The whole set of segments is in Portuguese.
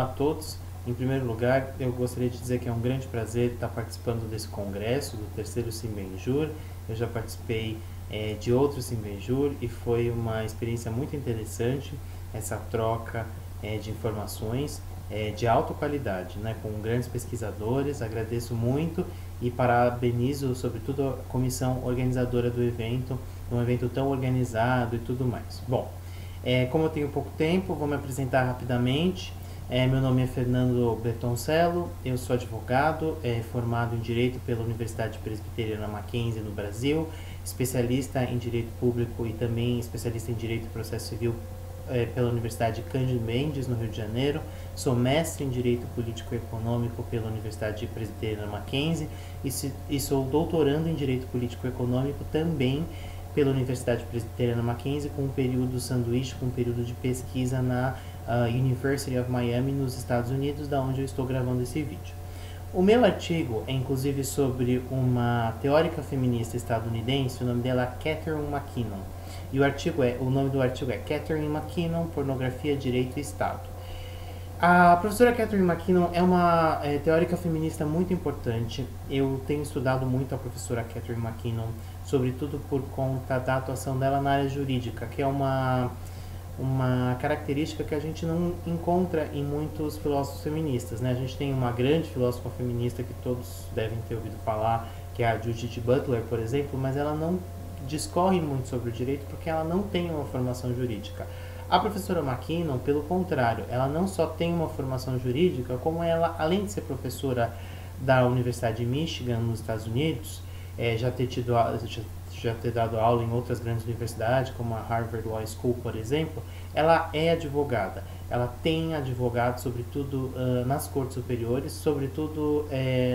Olá a todos. Em primeiro lugar, eu gostaria de dizer que é um grande prazer estar participando desse congresso do terceiro Simbenjur. Eu já participei é, de outros Simbenjur e foi uma experiência muito interessante essa troca é, de informações é, de alta qualidade, né, com grandes pesquisadores. Agradeço muito e parabenizo, sobretudo, a comissão organizadora do evento, um evento tão organizado e tudo mais. Bom, é, como eu tenho pouco tempo, vou me apresentar rapidamente. É, meu nome é Fernando Bertoncello, eu sou advogado, é, formado em Direito pela Universidade Presbiteriana Mackenzie no Brasil, especialista em Direito Público e também especialista em Direito e Processo Civil é, pela Universidade Cândido Mendes, no Rio de Janeiro. Sou mestre em Direito Político e Econômico pela Universidade Presbiteriana Mackenzie e, se, e sou doutorando em Direito Político e Econômico também pela Universidade Presbiteriana Mackenzie com um período sanduíche, com um período de pesquisa na uh, University of Miami, nos Estados Unidos, da onde eu estou gravando esse vídeo. O meu artigo é inclusive sobre uma teórica feminista estadunidense, o nome dela é Catherine McKinnon. E o artigo é, o nome do artigo é Catherine McKinnon, Pornografia, Direito e Estado. A professora Catherine McKinnon é uma é, teórica feminista muito importante. Eu tenho estudado muito a professora Catherine McKinnon, sobretudo por conta da atuação dela na área jurídica, que é uma uma característica que a gente não encontra em muitos filósofos feministas. Né? A gente tem uma grande filósofa feminista que todos devem ter ouvido falar, que é a Judith Butler, por exemplo, mas ela não discorre muito sobre o direito porque ela não tem uma formação jurídica. A professora McKinnon, pelo contrário, ela não só tem uma formação jurídica, como ela, além de ser professora da Universidade de Michigan, nos Estados Unidos, é, já ter tido já já ter dado aula em outras grandes universidades, como a Harvard Law School, por exemplo, ela é advogada. Ela tem advogado, sobretudo uh, nas cortes superiores, sobretudo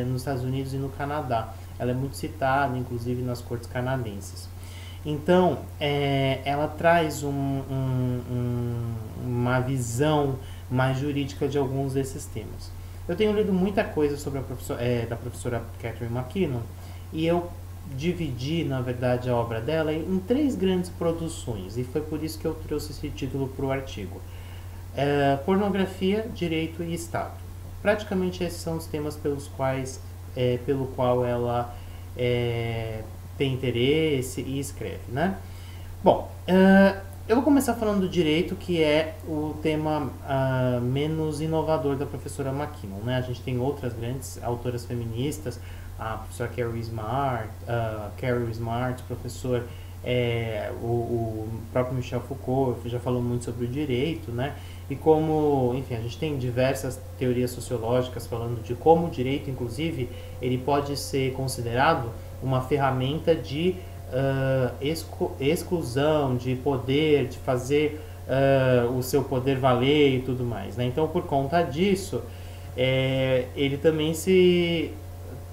nos Estados Unidos e no Canadá. Ela é muito citada, inclusive, nas cortes canadenses. Então, ela traz um, um, um, uma visão mais jurídica de alguns desses temas. Eu tenho lido muita coisa sobre a da professora Catherine McKinnon e eu dividi, na verdade, a obra dela em três grandes produções, e foi por isso que eu trouxe esse título para o artigo. É, pornografia, direito e Estado. Praticamente esses são os temas pelos quais, é, pelo qual ela é, tem interesse e escreve, né? Bom, uh, eu vou começar falando do direito, que é o tema uh, menos inovador da professora McKinnon, né? A gente tem outras grandes autoras feministas, a professora Carrie Smart, uh, Carrie Smart, professor é, o, o, próprio Michel Foucault já falou muito sobre o direito, né? E como, enfim, a gente tem diversas teorias sociológicas falando de como o direito, inclusive, ele pode ser considerado uma ferramenta de uh, exclu exclusão, de poder, de fazer uh, o seu poder valer e tudo mais, né? Então, por conta disso, é, ele também se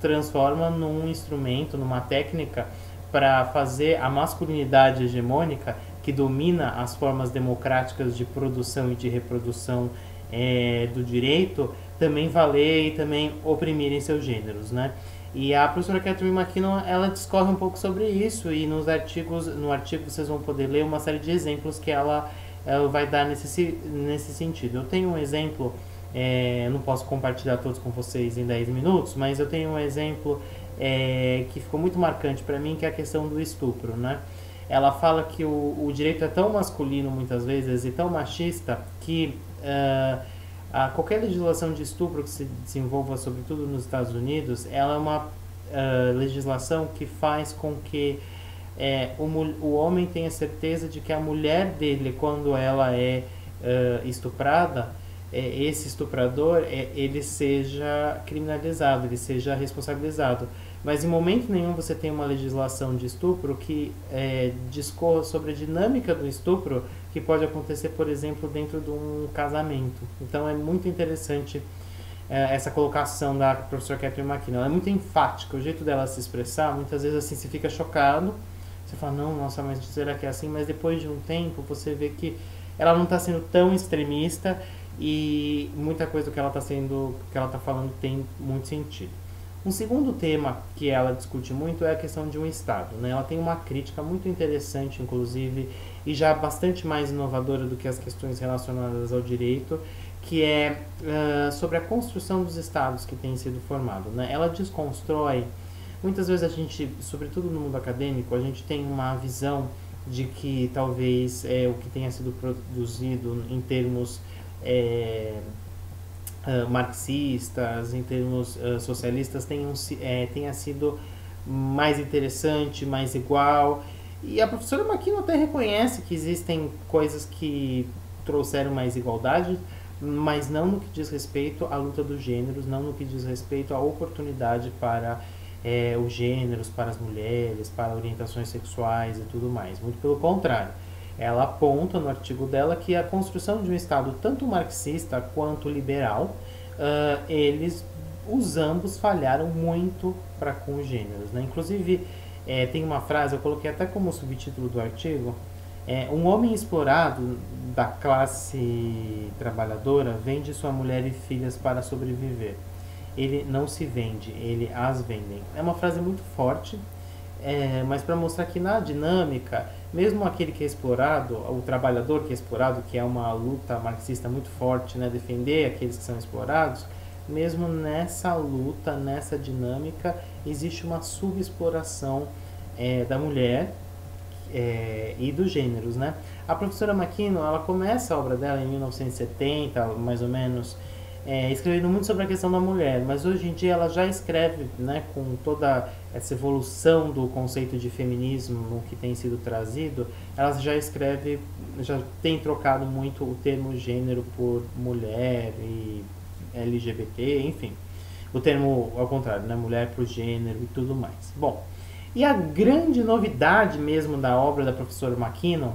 transforma num instrumento, numa técnica para fazer a masculinidade hegemônica que domina as formas democráticas de produção e de reprodução é, do direito também valer e também oprimir em seus gêneros, né? E a professora Catherine McKinnon, ela discorre um pouco sobre isso e nos artigos, no artigo vocês vão poder ler uma série de exemplos que ela, ela vai dar nesse, nesse sentido. Eu tenho um exemplo é, não posso compartilhar todos com vocês em 10 minutos, mas eu tenho um exemplo é, que ficou muito marcante para mim, que é a questão do estupro, né? Ela fala que o, o direito é tão masculino muitas vezes e tão machista que uh, a qualquer legislação de estupro que se desenvolva, sobretudo nos Estados Unidos, ela é uma uh, legislação que faz com que é, o, o homem tenha certeza de que a mulher dele, quando ela é uh, estuprada, é, esse estuprador é, ele seja criminalizado, ele seja responsabilizado. Mas em momento nenhum você tem uma legislação de estupro que é, discorra sobre a dinâmica do estupro que pode acontecer, por exemplo, dentro de um casamento. Então é muito interessante é, essa colocação da professora Catherine McKinnon. Ela é muito enfática, o jeito dela se expressar, muitas vezes assim, você fica chocado, você fala, não, nossa, mas será que é assim? Mas depois de um tempo você vê que ela não está sendo tão extremista e muita coisa do que ela está sendo, que ela está falando tem muito sentido. Um segundo tema que ela discute muito é a questão de um Estado. Né? Ela tem uma crítica muito interessante, inclusive, e já bastante mais inovadora do que as questões relacionadas ao direito, que é uh, sobre a construção dos estados que tem sido formado. Né? Ela desconstrói. Muitas vezes a gente, sobretudo no mundo acadêmico, a gente tem uma visão de que talvez é, o que tenha sido produzido em termos é, uh, marxistas, em termos uh, socialistas, tenham, é, tenha sido mais interessante, mais igual. E a professora Maquino até reconhece que existem coisas que trouxeram mais igualdade, mas não no que diz respeito à luta dos gêneros, não no que diz respeito à oportunidade para é, os gêneros, para as mulheres, para orientações sexuais e tudo mais. Muito pelo contrário. Ela aponta no artigo dela que a construção de um Estado tanto marxista quanto liberal, uh, eles, os ambos falharam muito para com os gêneros. Né? Inclusive, é, tem uma frase, eu coloquei até como subtítulo do artigo, é, um homem explorado da classe trabalhadora vende sua mulher e filhas para sobreviver. Ele não se vende, ele as vendem. É uma frase muito forte, é, mas para mostrar que na dinâmica, mesmo aquele que é explorado, o trabalhador que é explorado, que é uma luta marxista muito forte, né, defender aqueles que são explorados, mesmo nessa luta, nessa dinâmica, existe uma subexploração é, da mulher é, e dos gêneros, né? A professora Makino, ela começa a obra dela em 1970, mais ou menos, é, escrevendo muito sobre a questão da mulher, mas hoje em dia ela já escreve, né, com toda essa evolução do conceito de feminismo que tem sido trazido, ela já escreve, já tem trocado muito o termo gênero por mulher e LGBT, enfim. O termo ao contrário, né, mulher por gênero e tudo mais. Bom, e a grande novidade mesmo da obra da professora McKinnon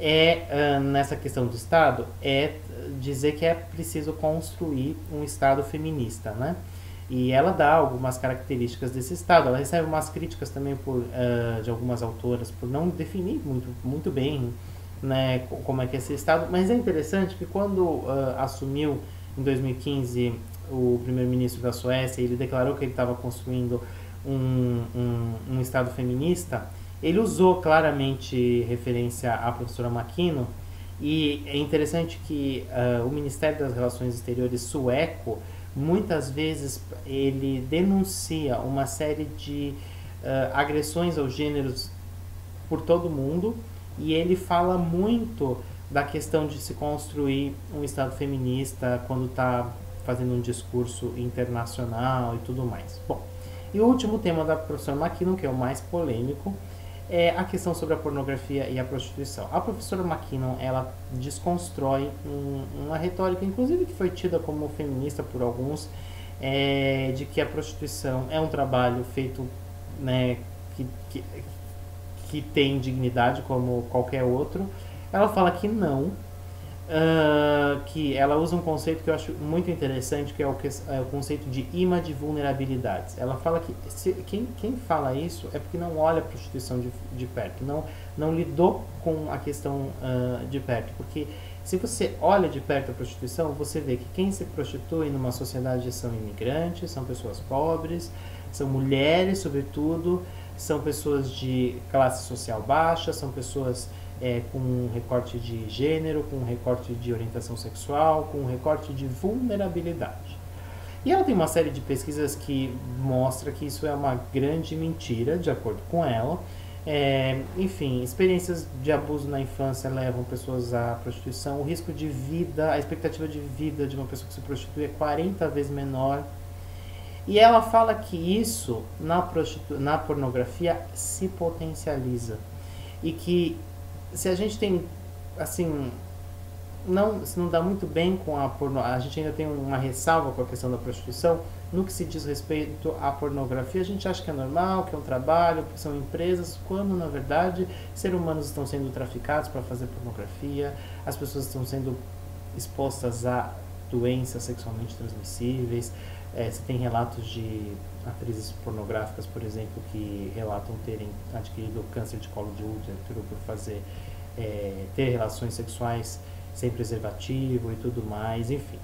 é, uh, nessa questão do Estado, é dizer que é preciso construir um Estado feminista, né? E ela dá algumas características desse Estado. Ela recebe umas críticas também por, uh, de algumas autoras por não definir muito, muito bem né, como é que é esse Estado. Mas é interessante que quando uh, assumiu em 2015 o primeiro-ministro da Suécia, ele declarou que ele estava construindo um, um, um Estado feminista, ele usou claramente referência à professora Makino, e é interessante que uh, o Ministério das Relações Exteriores sueco, muitas vezes, ele denuncia uma série de uh, agressões aos gêneros por todo mundo, e ele fala muito da questão de se construir um Estado feminista quando está fazendo um discurso internacional e tudo mais. Bom, e o último tema da professora McKinnon, que é o mais polêmico, é a questão sobre a pornografia e a prostituição. A professora McKinnon, ela desconstrói um, uma retórica, inclusive que foi tida como feminista por alguns, é, de que a prostituição é um trabalho feito né, que, que, que tem dignidade como qualquer outro. Ela fala que não, Uh, que ela usa um conceito que eu acho muito interessante, que é o, que, é o conceito de imã de vulnerabilidades. Ela fala que se, quem, quem fala isso é porque não olha a prostituição de, de perto, não, não lidou com a questão uh, de perto. Porque se você olha de perto a prostituição, você vê que quem se prostitui numa sociedade são imigrantes, são pessoas pobres, são mulheres, sobretudo, são pessoas de classe social baixa, são pessoas é, com um recorte de gênero, com um recorte de orientação sexual, com um recorte de vulnerabilidade. E ela tem uma série de pesquisas que mostra que isso é uma grande mentira, de acordo com ela. É, enfim, experiências de abuso na infância levam pessoas à prostituição. O risco de vida, a expectativa de vida de uma pessoa que se prostitui é 40 vezes menor. E ela fala que isso na, na pornografia se potencializa. E que se a gente tem, assim, não se não dá muito bem com a porno, a gente ainda tem uma ressalva com a questão da prostituição, no que se diz respeito à pornografia, a gente acha que é normal, que é um trabalho, que são empresas, quando na verdade seres humanos estão sendo traficados para fazer pornografia, as pessoas estão sendo expostas a doenças sexualmente transmissíveis. É, você tem relatos de atrizes pornográficas, por exemplo, que relatam terem adquirido câncer de colo de útero por fazer é, ter relações sexuais sem preservativo e tudo mais, enfim.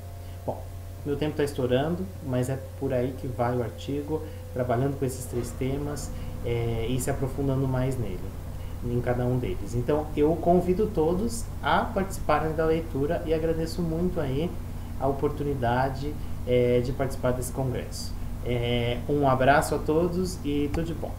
Bom, meu tempo está estourando, mas é por aí que vai o artigo, trabalhando com esses três temas é, e se aprofundando mais nele, em cada um deles. Então, eu convido todos a participarem da leitura e agradeço muito aí a oportunidade é, de participar desse congresso. É, um abraço a todos e tudo de bom.